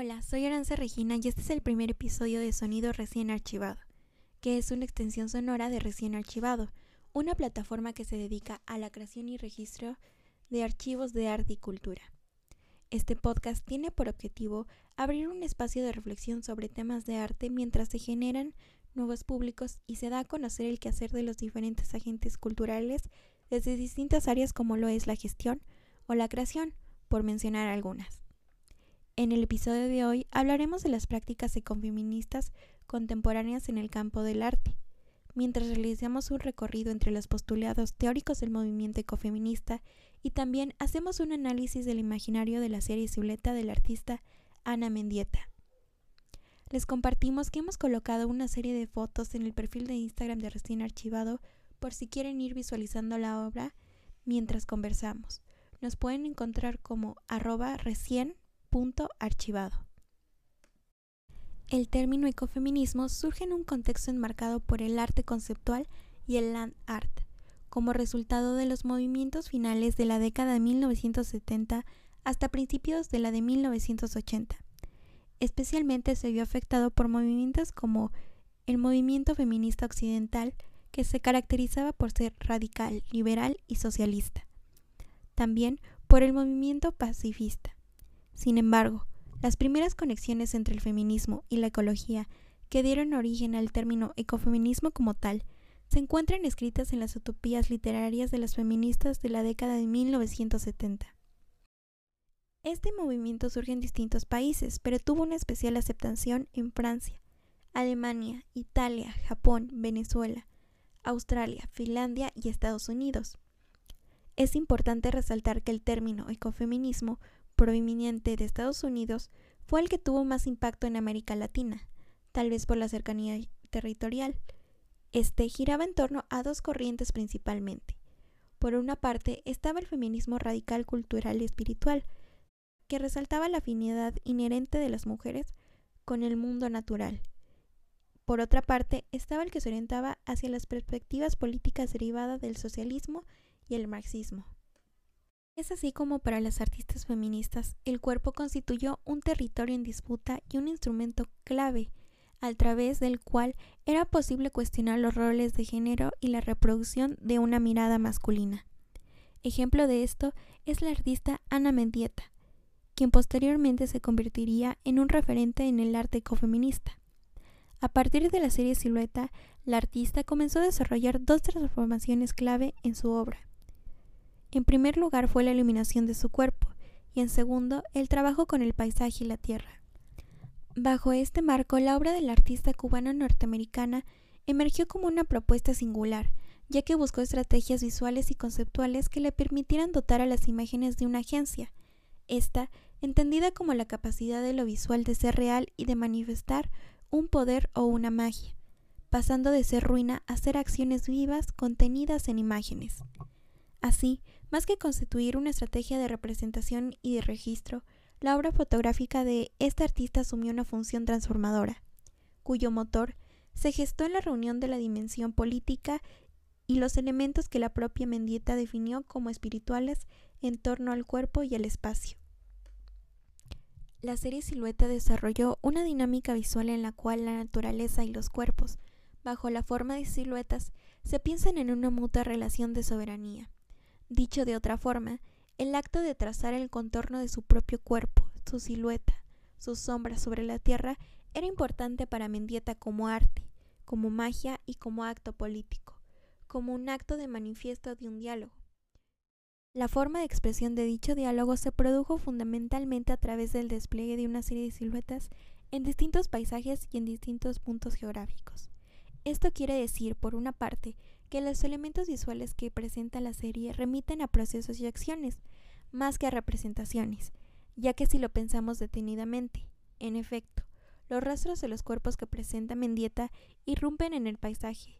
Hola, soy Aranza Regina y este es el primer episodio de Sonido Recién Archivado, que es una extensión sonora de Recién Archivado, una plataforma que se dedica a la creación y registro de archivos de arte y cultura. Este podcast tiene por objetivo abrir un espacio de reflexión sobre temas de arte mientras se generan nuevos públicos y se da a conocer el quehacer de los diferentes agentes culturales desde distintas áreas como lo es la gestión o la creación, por mencionar algunas. En el episodio de hoy hablaremos de las prácticas ecofeministas contemporáneas en el campo del arte, mientras realizamos un recorrido entre los postulados teóricos del movimiento ecofeminista y también hacemos un análisis del imaginario de la serie Zuleta del artista Ana Mendieta. Les compartimos que hemos colocado una serie de fotos en el perfil de Instagram de Recién Archivado por si quieren ir visualizando la obra mientras conversamos. Nos pueden encontrar como arroba recién archivado. El término ecofeminismo surge en un contexto enmarcado por el arte conceptual y el land art, como resultado de los movimientos finales de la década de 1970 hasta principios de la de 1980. Especialmente se vio afectado por movimientos como el movimiento feminista occidental, que se caracterizaba por ser radical, liberal y socialista. También por el movimiento pacifista. Sin embargo, las primeras conexiones entre el feminismo y la ecología que dieron origen al término ecofeminismo como tal se encuentran escritas en las utopías literarias de las feministas de la década de 1970. Este movimiento surge en distintos países, pero tuvo una especial aceptación en Francia, Alemania, Italia, Japón, Venezuela, Australia, Finlandia y Estados Unidos. Es importante resaltar que el término ecofeminismo proveniente de Estados Unidos fue el que tuvo más impacto en América Latina, tal vez por la cercanía territorial. Este giraba en torno a dos corrientes principalmente. Por una parte estaba el feminismo radical cultural y espiritual, que resaltaba la afinidad inherente de las mujeres con el mundo natural. Por otra parte estaba el que se orientaba hacia las perspectivas políticas derivadas del socialismo y el marxismo. Es así como para las artistas feministas el cuerpo constituyó un territorio en disputa y un instrumento clave a través del cual era posible cuestionar los roles de género y la reproducción de una mirada masculina. Ejemplo de esto es la artista Ana Mendieta, quien posteriormente se convertiría en un referente en el arte ecofeminista. A partir de la serie Silueta, la artista comenzó a desarrollar dos transformaciones clave en su obra. En primer lugar fue la iluminación de su cuerpo y en segundo el trabajo con el paisaje y la tierra. Bajo este marco, la obra del artista cubano-norteamericana emergió como una propuesta singular, ya que buscó estrategias visuales y conceptuales que le permitieran dotar a las imágenes de una agencia, esta entendida como la capacidad de lo visual de ser real y de manifestar un poder o una magia, pasando de ser ruina a ser acciones vivas contenidas en imágenes. Así, más que constituir una estrategia de representación y de registro, la obra fotográfica de este artista asumió una función transformadora, cuyo motor se gestó en la reunión de la dimensión política y los elementos que la propia Mendieta definió como espirituales en torno al cuerpo y al espacio. La serie Silueta desarrolló una dinámica visual en la cual la naturaleza y los cuerpos, bajo la forma de siluetas, se piensan en una mutua relación de soberanía. Dicho de otra forma, el acto de trazar el contorno de su propio cuerpo, su silueta, sus sombras sobre la tierra, era importante para Mendieta como arte, como magia y como acto político, como un acto de manifiesto de un diálogo. La forma de expresión de dicho diálogo se produjo fundamentalmente a través del despliegue de una serie de siluetas en distintos paisajes y en distintos puntos geográficos. Esto quiere decir, por una parte, que los elementos visuales que presenta la serie remiten a procesos y acciones, más que a representaciones, ya que si lo pensamos detenidamente, en efecto, los rastros de los cuerpos que presenta Mendieta irrumpen en el paisaje,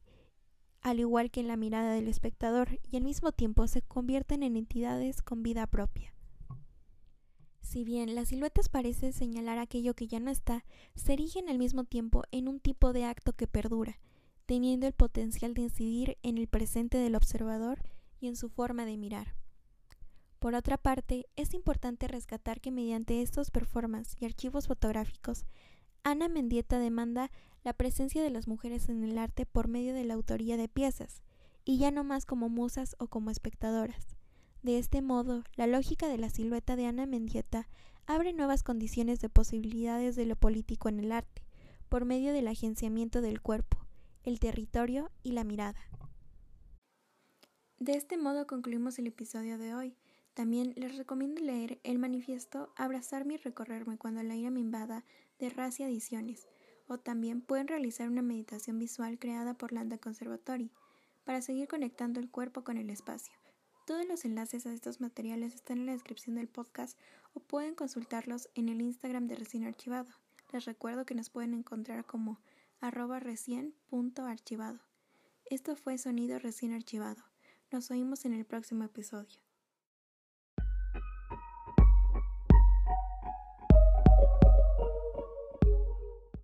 al igual que en la mirada del espectador, y al mismo tiempo se convierten en entidades con vida propia. Si bien las siluetas parecen señalar aquello que ya no está, se erigen al mismo tiempo en un tipo de acto que perdura, teniendo el potencial de incidir en el presente del observador y en su forma de mirar. Por otra parte, es importante rescatar que mediante estos performances y archivos fotográficos, Ana Mendieta demanda la presencia de las mujeres en el arte por medio de la autoría de piezas, y ya no más como musas o como espectadoras. De este modo, la lógica de la silueta de Ana Mendieta abre nuevas condiciones de posibilidades de lo político en el arte, por medio del agenciamiento del cuerpo, el territorio y la mirada. De este modo concluimos el episodio de hoy. También les recomiendo leer el manifiesto Abrazarme y recorrerme cuando la ira me invada de Racia Ediciones, o también pueden realizar una meditación visual creada por Landa Conservatory para seguir conectando el cuerpo con el espacio. Todos los enlaces a estos materiales están en la descripción del podcast o pueden consultarlos en el Instagram de Recién Archivado. Les recuerdo que nos pueden encontrar como arroba recién.archivado. Esto fue Sonido Recién Archivado. Nos oímos en el próximo episodio.